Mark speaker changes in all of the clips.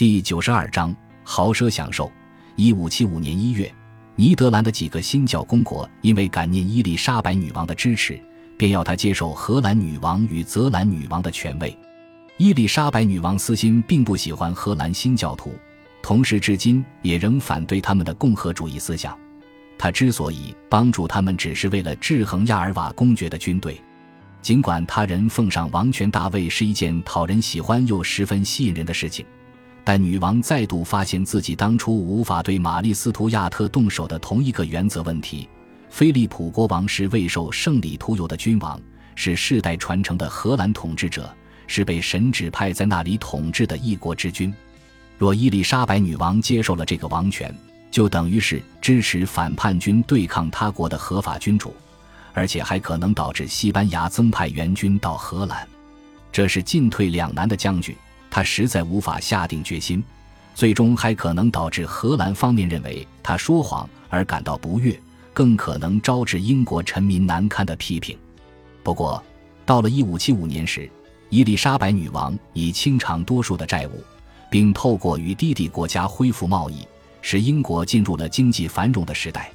Speaker 1: 第九十二章豪奢享受。一五七五年一月，尼德兰的几个新教公国因为感念伊丽莎白女王的支持，便要她接受荷兰女王与泽兰女王的权位。伊丽莎白女王私心并不喜欢荷兰新教徒，同时至今也仍反对他们的共和主义思想。她之所以帮助他们，只是为了制衡亚尔瓦公爵的军队。尽管他人奉上王权大位是一件讨人喜欢又十分吸引人的事情，但女王再度发现自己当初无法对玛丽斯图亚特动手的同一个原则问题：菲利普国王是未受圣礼徒有的君王，是世代传承的荷兰统治者，是被神指派在那里统治的一国之君。若伊丽莎白女王接受了这个王权，就等于是支持反叛军对抗他国的合法君主。而且还可能导致西班牙增派援军到荷兰，这是进退两难的僵局。他实在无法下定决心，最终还可能导致荷兰方面认为他说谎而感到不悦，更可能招致英国臣民难堪的批评。不过，到了1575年时，伊丽莎白女王已清偿多数的债务，并透过与弟弟国家恢复贸易，使英国进入了经济繁荣的时代。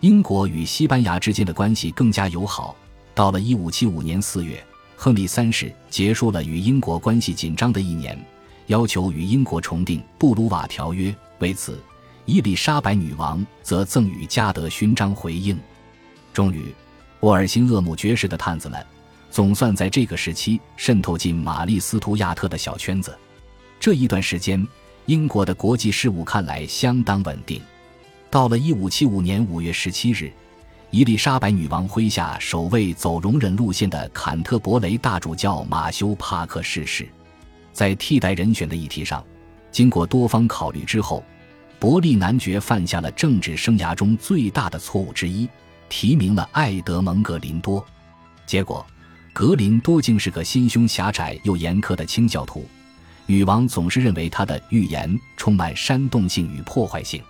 Speaker 1: 英国与西班牙之间的关系更加友好。到了1575年4月，亨利三世结束了与英国关系紧张的一年，要求与英国重订《布鲁瓦条约》。为此，伊丽莎白女王则赠予加德勋章回应。终于，沃尔辛厄姆爵士的探子们总算在这个时期渗透进玛丽斯图亚特的小圈子。这一段时间，英国的国际事务看来相当稳定。到了一五七五年五月十七日，伊丽莎白女王麾下首位走容忍路线的坎特伯雷大主教马修·帕克逝世。在替代人选的议题上，经过多方考虑之后，伯利男爵犯下了政治生涯中最大的错误之一，提名了艾德蒙·格林多。结果，格林多竟是个心胸狭窄又严苛的清教徒。女王总是认为他的预言充满煽动性与破坏性。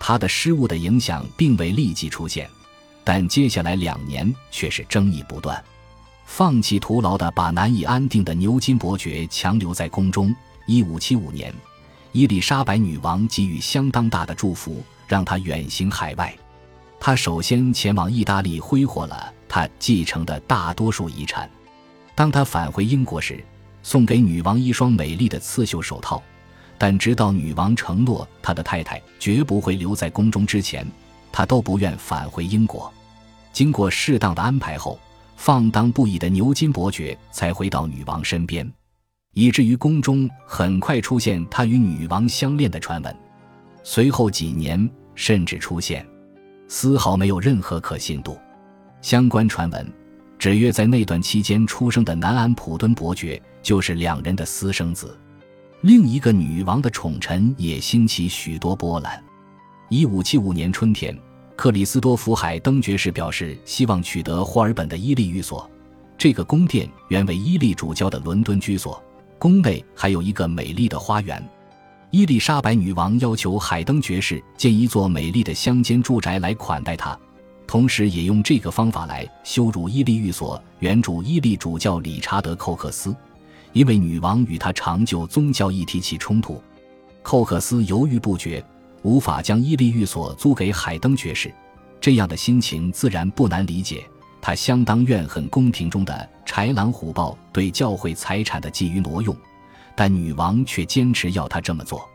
Speaker 1: 他的失误的影响并未立即出现，但接下来两年却是争议不断。放弃徒劳的把难以安定的牛津伯爵强留在宫中。一五七五年，伊丽莎白女王给予相当大的祝福，让他远行海外。他首先前往意大利，挥霍了他继承的大多数遗产。当他返回英国时，送给女王一双美丽的刺绣手套。但直到女王承诺他的太太绝不会留在宫中之前，他都不愿返回英国。经过适当的安排后，放荡不已的牛津伯爵才回到女王身边，以至于宫中很快出现他与女王相恋的传闻。随后几年，甚至出现丝毫没有任何可信度。相关传闻指约在那段期间出生的南安普敦伯爵就是两人的私生子。另一个女王的宠臣也兴起许多波澜。一五七五年春天，克里斯多福海登爵士表示希望取得霍尔本的伊利寓所。这个宫殿原为伊利主教的伦敦居所，宫内还有一个美丽的花园。伊丽莎白女王要求海登爵士建一座美丽的乡间住宅来款待她，同时也用这个方法来羞辱伊利寓所原主伊利主教理查德·寇克斯。因为女王与他常就宗教议题起冲突，寇克斯犹豫不决，无法将伊利寓所租给海登爵士。这样的心情自然不难理解。他相当怨恨宫廷中的豺狼虎豹对教会财产的觊觎挪用，但女王却坚持要他这么做。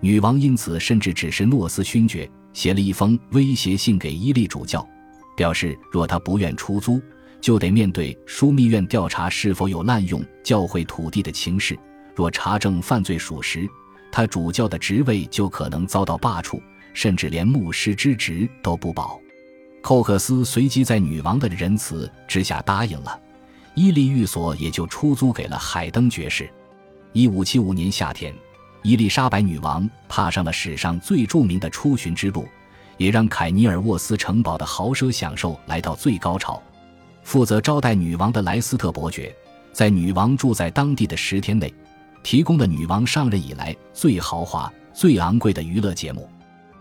Speaker 1: 女王因此甚至指示诺斯勋爵写了一封威胁信给伊利主教，表示若他不愿出租。就得面对枢密院调查是否有滥用教会土地的情事，若查证犯罪属实，他主教的职位就可能遭到罢黜，甚至连牧师之职都不保。寇克斯随即在女王的仁慈之下答应了，伊利寓所也就出租给了海登爵士。一五七五年夏天，伊丽莎白女王踏上了史上最著名的出巡之路，也让凯尼尔沃斯城堡的豪奢享受来到最高潮。负责招待女王的莱斯特伯爵，在女王住在当地的十天内，提供了女王上任以来最豪华、最昂贵的娱乐节目。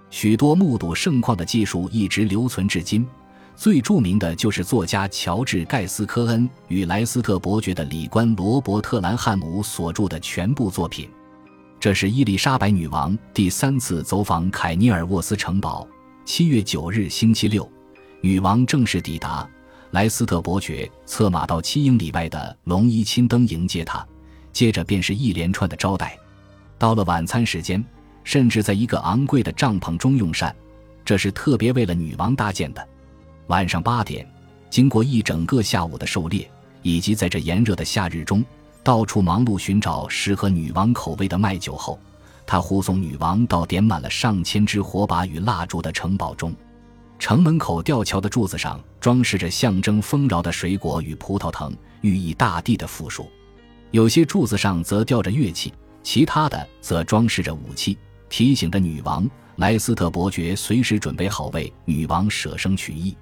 Speaker 1: 许多目睹盛况的技术一直留存至今。最著名的就是作家乔治·盖斯科恩与莱斯特伯爵的礼官罗伯特·兰汉姆所著的全部作品。这是伊丽莎白女王第三次走访凯尼尔沃斯城堡。七月九日，星期六，女王正式抵达。莱斯特伯爵策马到七英里外的龙伊钦登迎接她，接着便是一连串的招待。到了晚餐时间，甚至在一个昂贵的帐篷中用膳，这是特别为了女王搭建的。晚上八点，经过一整个下午的狩猎，以及在这炎热的夏日中到处忙碌寻找适合女王口味的麦酒后，他护送女王到点满了上千支火把与蜡烛的城堡中。城门口吊桥的柱子上装饰着象征丰饶的水果与葡萄藤，寓意大地的富庶；有些柱子上则吊着乐器，其他的则装饰着武器，提醒着女王莱斯特伯爵随时准备好为女王舍生取义。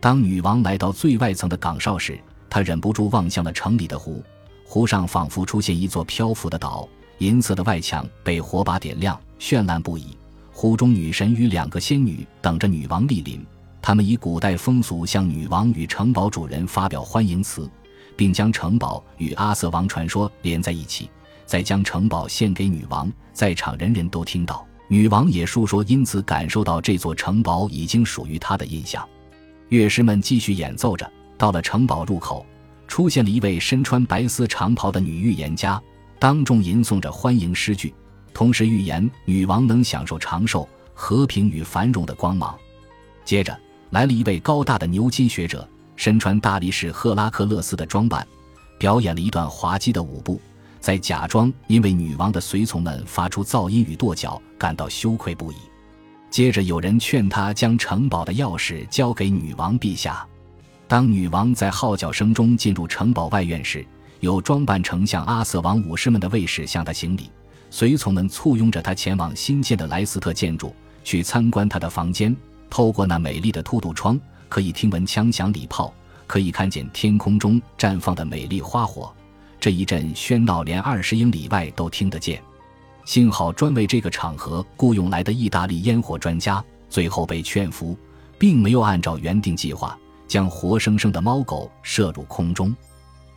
Speaker 1: 当女王来到最外层的岗哨时，她忍不住望向了城里的湖，湖上仿佛出现一座漂浮的岛，银色的外墙被火把点亮，绚烂不已。湖中女神与两个仙女等着女王莅临，他们以古代风俗向女王与城堡主人发表欢迎词，并将城堡与阿瑟王传说连在一起，再将城堡献给女王。在场人人都听到，女王也述说，因此感受到这座城堡已经属于她的印象。乐师们继续演奏着，到了城堡入口，出现了一位身穿白丝长袍的女预言家，当众吟诵着欢迎诗句。同时预言女王能享受长寿、和平与繁荣的光芒。接着来了一位高大的牛津学者，身穿大力士赫拉克勒斯的装扮，表演了一段滑稽的舞步，在假装因为女王的随从们发出噪音与跺脚感到羞愧不已。接着有人劝他将城堡的钥匙交给女王陛下。当女王在号角声中进入城堡外院时，有装扮成像阿瑟王武士们的卫士向他行礼。随从们簇拥着他前往新建的莱斯特建筑，去参观他的房间。透过那美丽的凸凸窗，可以听闻枪响礼炮，可以看见天空中绽放的美丽花火。这一阵喧闹，连二十英里外都听得见。幸好专为这个场合雇佣来的意大利烟火专家，最后被劝服，并没有按照原定计划将活生生的猫狗射入空中。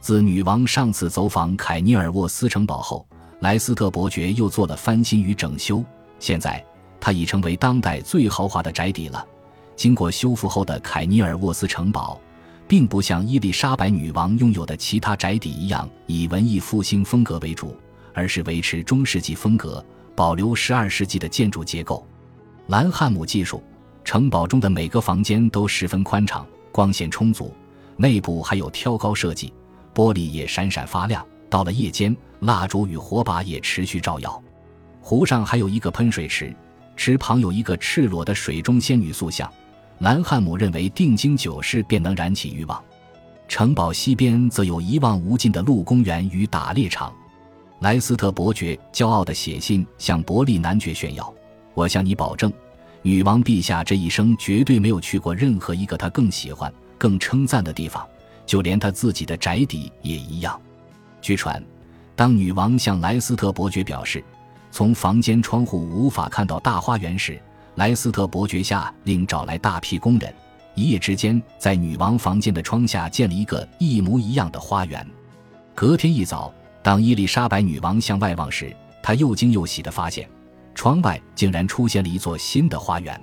Speaker 1: 自女王上次走访凯尼尔沃斯城堡后。莱斯特伯爵又做了翻新与整修，现在它已成为当代最豪华的宅邸了。经过修复后的凯尼尔沃斯城堡，并不像伊丽莎白女王拥有的其他宅邸一样以文艺复兴风格为主，而是维持中世纪风格，保留十二世纪的建筑结构。兰汉姆技术，城堡中的每个房间都十分宽敞，光线充足，内部还有挑高设计，玻璃也闪闪发亮。到了夜间，蜡烛与火把也持续照耀。湖上还有一个喷水池，池旁有一个赤裸的水中仙女塑像。兰汉姆认为，定睛九视便能燃起欲望。城堡西边则有一望无尽的鹿公园与打猎场。莱斯特伯爵骄傲地写信向伯利男爵炫耀：“我向你保证，女王陛下这一生绝对没有去过任何一个她更喜欢、更称赞的地方，就连她自己的宅邸也一样。”据传，当女王向莱斯特伯爵表示，从房间窗户无法看到大花园时，莱斯特伯爵下令找来大批工人，一夜之间在女王房间的窗下建了一个一模一样的花园。隔天一早，当伊丽莎白女王向外望时，她又惊又喜地发现，窗外竟然出现了一座新的花园。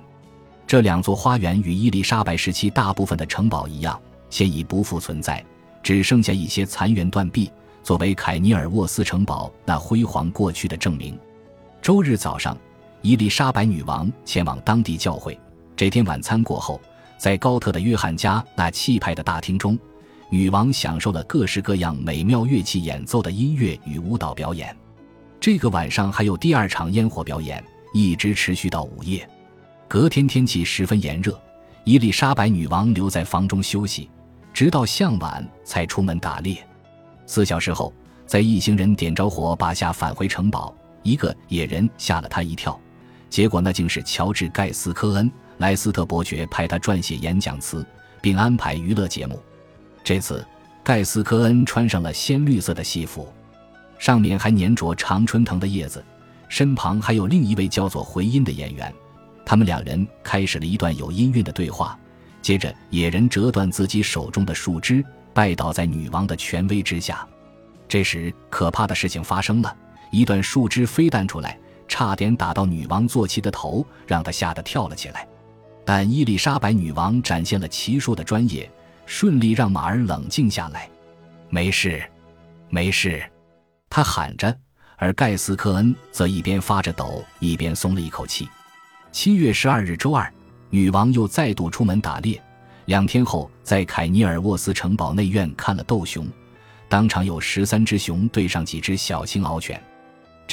Speaker 1: 这两座花园与伊丽莎白时期大部分的城堡一样，现已不复存在，只剩下一些残垣断壁。作为凯尼尔沃斯城堡那辉煌过去的证明，周日早上，伊丽莎白女王前往当地教会。这天晚餐过后，在高特的约翰家那气派的大厅中，女王享受了各式各样美妙乐器演奏的音乐与舞蹈表演。这个晚上还有第二场烟火表演，一直持续到午夜。隔天天气十分炎热，伊丽莎白女王留在房中休息，直到向晚才出门打猎。四小时后，在一行人点着火把下返回城堡，一个野人吓了他一跳，结果那竟是乔治·盖斯科恩。莱斯特伯爵派他撰写演讲词，并安排娱乐节目。这次，盖斯科恩穿上了鲜绿色的西服，上面还粘着常春藤的叶子，身旁还有另一位叫做回音的演员。他们两人开始了一段有音韵的对话。接着，野人折断自己手中的树枝。拜倒在女王的权威之下。这时，可怕的事情发生了。一段树枝飞弹出来，差点打到女王坐骑的头，让她吓得跳了起来。但伊丽莎白女王展现了骑术的专业，顺利让马儿冷静下来。没事，没事，她喊着。而盖斯科恩则一边发着抖，一边松了一口气。七月十二日周二，女王又再度出门打猎。两天后，在凯尼尔沃斯城堡内院看了斗熊，当场有十三只熊对上几只小型獒犬。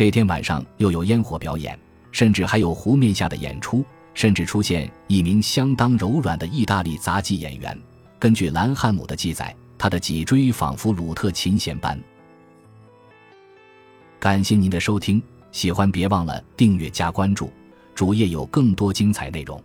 Speaker 1: 这天晚上又有烟火表演，甚至还有湖面下的演出，甚至出现一名相当柔软的意大利杂技演员。根据兰汉姆的记载，他的脊椎仿佛鲁特琴弦般。感谢您的收听，喜欢别忘了订阅加关注，主页有更多精彩内容。